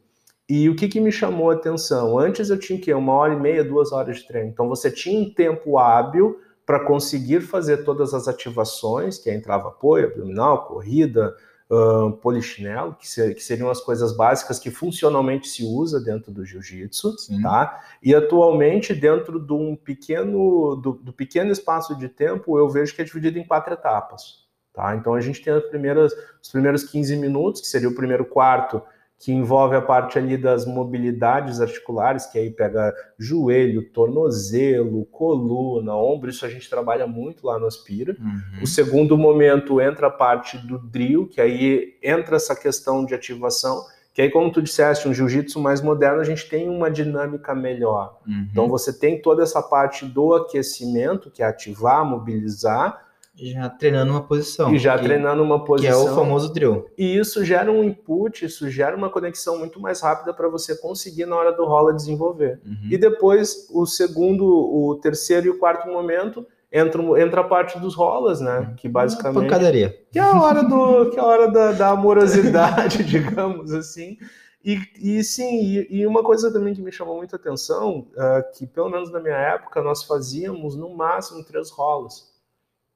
E o que, que me chamou a atenção? Antes eu tinha que uma hora e meia, duas horas de treino. Então você tinha um tempo hábil para conseguir fazer todas as ativações, que é entrava apoio, abdominal, corrida, ahn, polichinelo, que, se- que seriam as coisas básicas que funcionalmente se usa dentro do jiu-jitsu, tá? E atualmente, dentro de um pequeno, do, do pequeno espaço de tempo, eu vejo que é dividido em quatro etapas. Tá? Então a gente tem as primeiras, os primeiros 15 minutos, que seria o primeiro quarto, que envolve a parte ali das mobilidades articulares, que aí pega joelho, tornozelo, coluna, ombro, isso a gente trabalha muito lá no Aspira. Uhum. O segundo momento entra a parte do drill, que aí entra essa questão de ativação, que aí, como tu disseste, um jiu-jitsu mais moderno, a gente tem uma dinâmica melhor. Uhum. Então você tem toda essa parte do aquecimento, que é ativar, mobilizar, já treinando uma posição. e já que, treinando uma que posição. é o famoso drill. E isso gera um input, isso gera uma conexão muito mais rápida para você conseguir na hora do rola desenvolver. Uhum. E depois, o segundo, o terceiro e o quarto momento, entra, entra a parte dos rolas, né? Que Uma basicamente. pancadaria. Que é a hora, do, que é a hora da, da amorosidade, [LAUGHS] digamos assim. E, e sim, e, e uma coisa também que me chamou muita atenção, ah, que pelo menos na minha época nós fazíamos no máximo três rolas.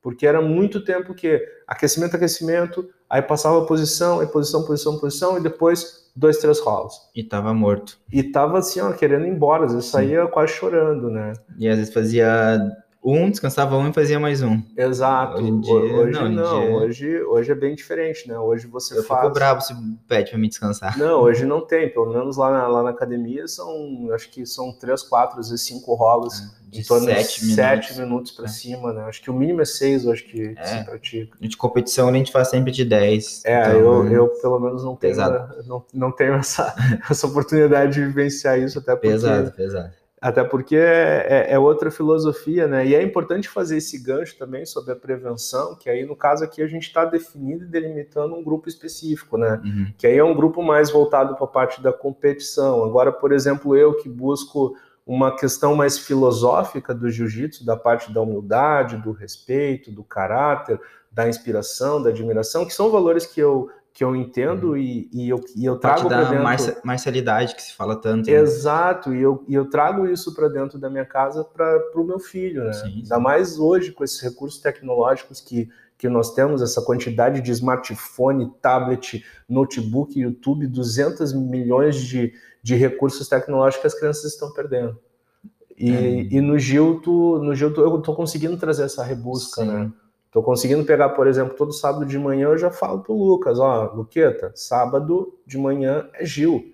Porque era muito tempo que aquecimento, aquecimento, aí passava posição, aí posição, posição, posição, e depois dois, três rolas. E tava morto. E tava assim, ó, querendo ir embora, às vezes Sim. saía quase chorando, né? E às vezes fazia um, descansava um e fazia mais um. Exato. Hoje dia, Ho- hoje não, não, dia- hoje, hoje é bem diferente, né? Hoje você Eu faz. fico bravo se pede pra me descansar. Não, hoje não tem, pelo menos lá na, lá na academia são, acho que são três, quatro, às vezes cinco rolas, De em torno sete de sete minutos. para É. cima, né? Acho que o mínimo é seis hoje que É. se pratica. De competição a gente faz sempre de 10. É, então, eu, eu pelo menos não tenho, pesado. não, não tenho essa, [LAUGHS] essa oportunidade de vivenciar isso, até porque, Pesado, pesado. Até porque é, é- é outra filosofia, né? E é importante fazer esse gancho também sobre a prevenção, que aí no caso aqui a gente está definindo e delimitando um grupo específico, né? Uhum. que aí é um grupo mais voltado para a parte da competição. Agora, por exemplo, eu que busco uma questão mais filosófica do jiu-jitsu, da parte da humildade, do respeito, do caráter, da inspiração, da admiração, que são valores que eu, que eu entendo e, e eu, e eu trago para dentro. marcia- marcialidade que se fala tanto. né? Exato, e eu, e eu trago isso para dentro da minha casa para o meu filho, né? Sim, sim. Ainda mais hoje com esses recursos tecnológicos que, que nós temos, essa quantidade de smartphone, tablet, notebook, YouTube, 200 milhões de, de recursos tecnológicos que as crianças estão perdendo. E, É. e no Gil, tu, no Gil tu, eu tô conseguindo trazer essa rebusca, Sim. né? Tô conseguindo pegar, por exemplo, todo sábado de manhã eu já falo pro Lucas, ó, Luqueta, sábado de manhã é Gil.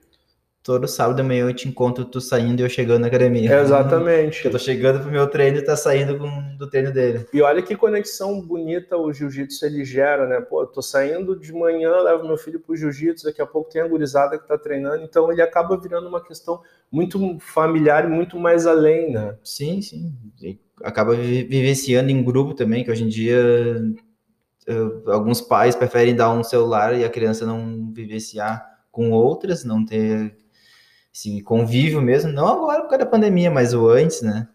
todo sábado de manhã eu te encontro tu saindo e eu chegando na academia. Exatamente. Eu tô chegando pro meu treino e tá saindo do treino dele. E olha que conexão bonita o jiu-jitsu ele gera, né? Pô, eu tô saindo de manhã, levo meu filho pro jiu-jitsu, daqui a pouco tem a gurizada que tá treinando, então ele acaba virando uma questão muito familiar e muito mais além, né? Sim, sim. Acaba vi- vivenciando em grupo também, que hoje em dia eh, alguns pais preferem dar um celular e a criança não vivenciar com outras, não ter esse convívio mesmo, não agora por causa da pandemia, mas o antes, né?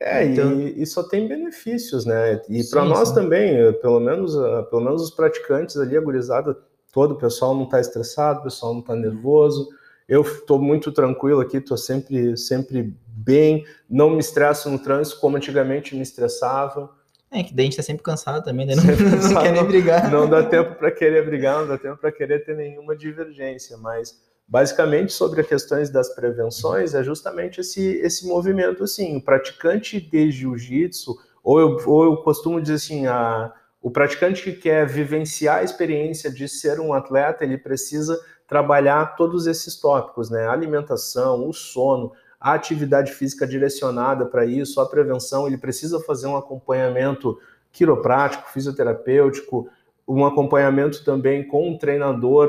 É, Então- e, e só tem benefícios, né? E para nós sim. também, eh, pelo menos, ah, pelo menos os praticantes ali, a gurizada todo, o pessoal não tá estressado, o pessoal não tá nervoso. Eu estou muito tranquilo aqui, estou sempre, sempre bem, não me estresso no trânsito como antigamente me estressava. É que daí a gente tá sempre cansado também, né? Não, [LAUGHS] Sempre não cansado, quer nem não- brigar. Não dá tempo para querer brigar, não dá tempo para querer ter nenhuma divergência, mas basicamente sobre as questões das prevenções é justamente esse, esse movimento assim, o praticante de jiu-jitsu, ou eu, ou eu costumo dizer assim, a, o praticante que quer vivenciar a experiência de ser um atleta, ele precisa trabalhar todos esses tópicos, né? A alimentação, o sono, a atividade física direcionada para isso, a prevenção, ele precisa fazer um acompanhamento quiroprático, fisioterapêutico, um acompanhamento também com um treinador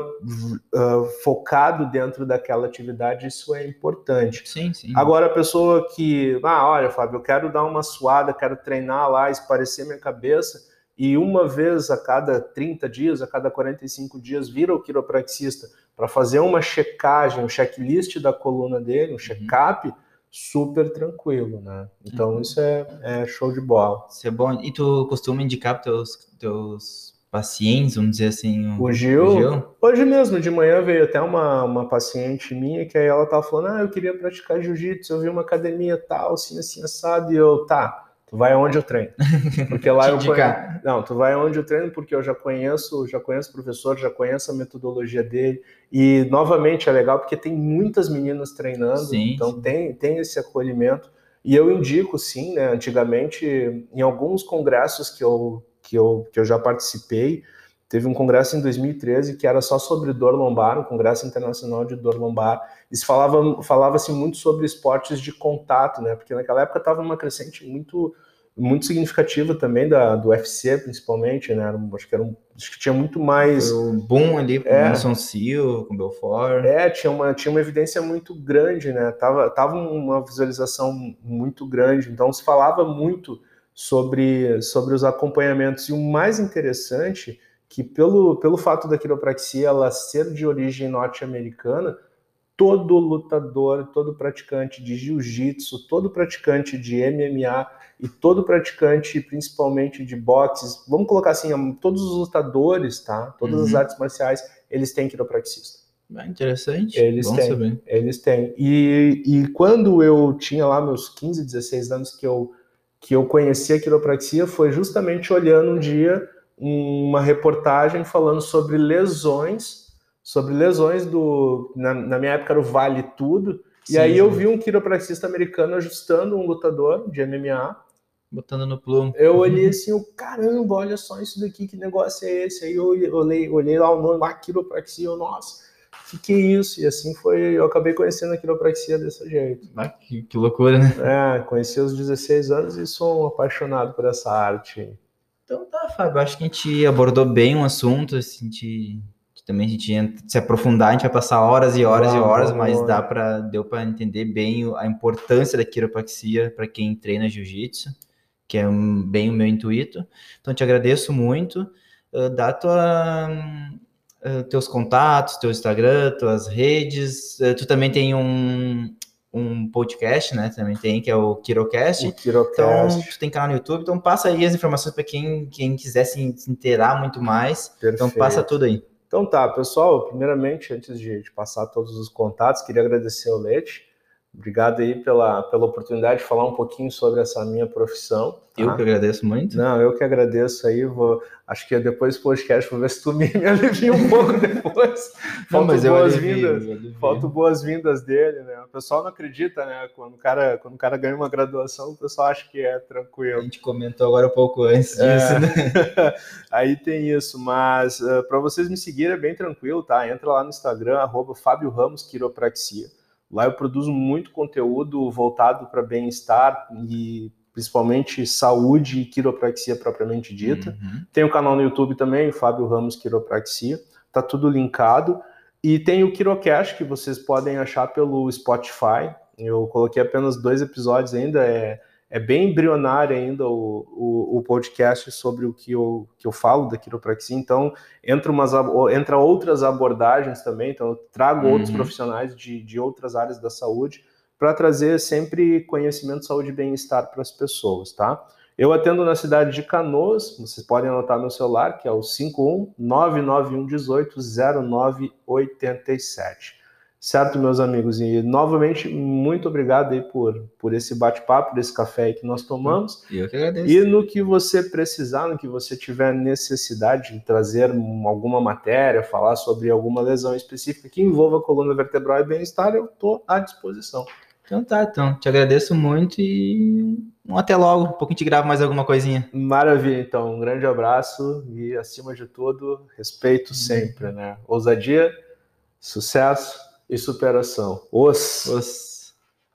uh, focado dentro daquela atividade, isso é importante. Sim, sim. Agora, a pessoa que, ah, olha, Fábio, eu quero dar uma suada, quero treinar lá, esparecer minha cabeça, e uma vez a cada 30 dias, a cada 45 dias, vira o quiropraxista para fazer uma checagem, um checklist da coluna dele, um check-up, super tranquilo, né? Então, Uhum. isso é, é show de bola. Isso é bom. E tu costuma indicar para teus, teus pacientes, vamos dizer assim, O Gil, o Gil? Hoje mesmo, de manhã, veio até uma, uma paciente minha que aí ela tava falando: Ah, eu queria praticar jiu-jitsu, eu vi uma academia tal, assim, assim, assado, e eu, tá, tu vai aonde eu treino. Porque lá [LAUGHS] eu conheço. Não, tu vai aonde eu treino, porque eu já conheço, já conheço o professor, já conheço a metodologia dele. E novamente é legal porque tem muitas meninas treinando, Sim, então sim. Tem, tem esse acolhimento. E eu indico, sim, né? Antigamente, em alguns congressos que eu, que eu, que eu já participei, teve um congresso em 2013 que era só sobre dor lombar, um congresso internacional de dor lombar. E se falava, falava-se muito sobre esportes de contato, né? Porque naquela época estava uma crescente muito muito significativa também da, do UFC, principalmente, né? Acho que era um, acho que tinha muito mais o boom ali com o É. Anderson Seal, com o Belfort. É, tinha uma, tinha uma evidência muito grande, né? Tava, tava uma visualização muito grande, então se falava muito sobre, sobre os acompanhamentos. E o mais interessante, que pelo, pelo fato da quiropraxia ela ser de origem norte-americana, todo lutador, todo praticante de jiu-jitsu, todo praticante de MMA e todo praticante, principalmente de boxes, vamos colocar assim, todos os lutadores, tá? Todas as Uhum. artes marciais, eles têm quiropraxista. Ah, interessante. Eles Bom têm. saber. Eles têm. E, e quando eu tinha lá meus 15, 16 anos que eu, que eu conheci a quiropraxia, foi justamente olhando um dia uma reportagem falando sobre lesões, sobre lesões do. Na, na minha época era o Vale Tudo. E Sim, aí eu vi um quiropraxista americano ajustando um lutador de MMA. Botando no plumo. Eu olhei assim, eu, caramba, olha só isso daqui, que negócio é esse? Aí eu olhei, olhei lá o nome, lá, quiropraxia, eu, nossa, que que é isso? E assim foi, eu acabei conhecendo a quiropraxia desse jeito. Ah, que, que loucura, né? É, conheci aos 16 anos e sou um apaixonado por essa arte. Então tá, Fábio, acho que a gente abordou bem um assunto, assim, a gente, também a gente ia se aprofundar, a gente vai passar horas e horas e Vamos, horas, mas dá para deu para entender bem a importância da quiropraxia para quem treina jiu-jitsu, que é um- bem o meu intuito. Então te agradeço muito. Uh, dá tua uh, teus contatos, teu Instagram, tuas redes. Uh, tu também tem um um podcast, né? Também tem que é o Quirocast. O Então, Quirocast, tu tem canal no YouTube, então passa aí as informações para quem, quem quiser se, se inteirar muito mais. perfeito. Então passa tudo aí. Então tá, pessoal, primeiramente, antes de, de passar todos os contatos, queria agradecer ao Leite. Obrigado aí pela, pela oportunidade de falar um pouquinho sobre essa minha profissão. tá? Eu que agradeço muito. Não, eu que agradeço aí. Vou, acho que depois do podcast vou ver se tu me, me alivia um pouco [LAUGHS] depois. Falta boas-vindas. Falta boas-vindas dele, né? O pessoal não acredita, né? Quando o cara, quando o cara ganha uma graduação, o pessoal acha que é A tranquilo. gente comentou agora um pouco antes disso, É. né? [LAUGHS] Aí tem isso, mas para vocês me seguirem é bem tranquilo, tá? Entra lá no Instagram, arroba Fábio Ramos Quiropraxia. Lá eu produzo muito conteúdo voltado para bem-estar e principalmente saúde e quiropraxia propriamente dita. Uhum. Tem o um canal no YouTube também, Fábio Ramos Quiropraxia. Tá tudo linkado. E tem o Quirocast, que vocês podem achar pelo Spotify. Eu coloquei apenas dois episódios ainda, é, é bem embrionário ainda o, o, o, podcast sobre o que eu, que eu falo da quiropraxia, então entra, umas, entra outras abordagens também, então eu trago uhum. outros profissionais de, de outras áreas da saúde para trazer sempre conhecimento, saúde e bem-estar para as pessoas, tá? Eu atendo na cidade de Canoas, vocês podem anotar meu celular, que é o 51991180987. Certo, meus amigos? E novamente, muito obrigado aí por, por esse bate-papo, por esse café aí que nós tomamos. Eu que agradeço. E no que você precisar, no que você tiver necessidade de trazer alguma matéria, falar sobre alguma lesão específica que envolva a coluna vertebral e bem-estar, eu estou à disposição. Então tá, então. Te agradeço muito e até logo. Um pouquinho te gravo mais alguma coisinha. Maravilha, então. Um grande abraço e, acima de tudo, respeito sempre, né? Ousadia, sucesso e superação. Os. Os.